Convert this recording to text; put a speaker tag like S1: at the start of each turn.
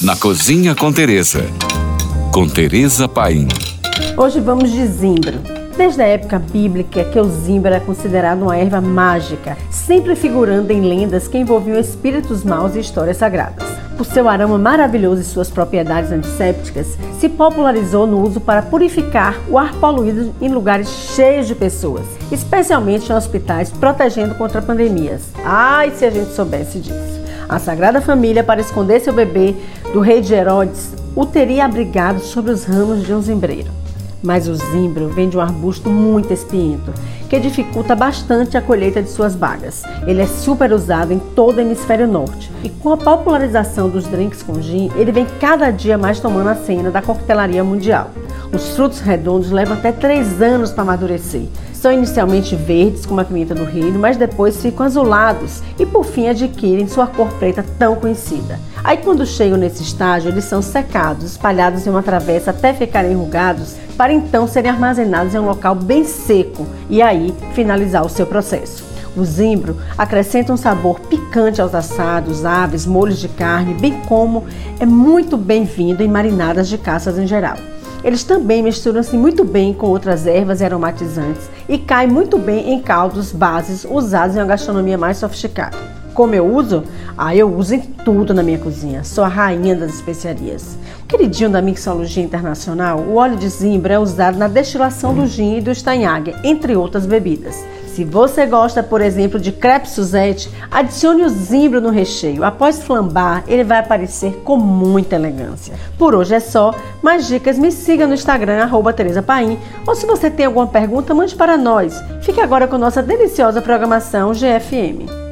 S1: na Cozinha com Teresa. Com Teresa Paim.
S2: Hoje vamos de zimbro. Desde a época bíblica que o zimbro era considerado uma erva mágica, sempre figurando em lendas que envolviam espíritos maus e histórias sagradas. Por seu aroma maravilhoso e suas propriedades antissépticas, se popularizou no uso para purificar o ar poluído em lugares cheios de pessoas, especialmente em hospitais, protegendo contra pandemias. Ai, se a gente soubesse disso! A Sagrada Família, para esconder seu bebê do rei de Herodes, o teria abrigado sobre os ramos de um zimbreiro. Mas o zimbro vem de um arbusto muito espinhento, que dificulta bastante a colheita de suas bagas. Ele é super usado em todo o hemisfério norte. E com a popularização dos drinks com gin, ele vem cada dia mais tomando a cena da coquetelaria mundial. Os frutos redondos levam até 3 anos para amadurecer. São inicialmente verdes, como a pimenta do reino, mas depois ficam azulados e por fim adquirem sua cor preta tão conhecida. Aí quando chegam nesse estágio, eles são secados, espalhados em uma travessa até ficarem enrugados para então serem armazenados em um local bem seco e aí finalizar o seu processo. O zimbro acrescenta um sabor picante aos assados, aves, molhos de carne, bem como é muito bem-vindo em marinadas de caças em geral. Eles também misturam-se muito bem com outras ervas e aromatizantes e caem muito bem em caldos, bases usados em uma gastronomia mais sofisticada. Como eu uso? Ah, eu uso em tudo na minha cozinha. Sou a rainha das especiarias. Queridinho da mixologia internacional, o óleo de zimbro é usado na destilação do gin e do estanhague, entre outras bebidas. Se você gosta, por exemplo, de crepe Suzette, adicione o zimbro no recheio. Após flambar, ele vai aparecer com muita elegância. Por hoje é só. Mais dicas, me siga no Instagram, arroba Tereza Paim. Ou se você tem alguma pergunta, mande para nós. Fique agora com nossa deliciosa programação GFM.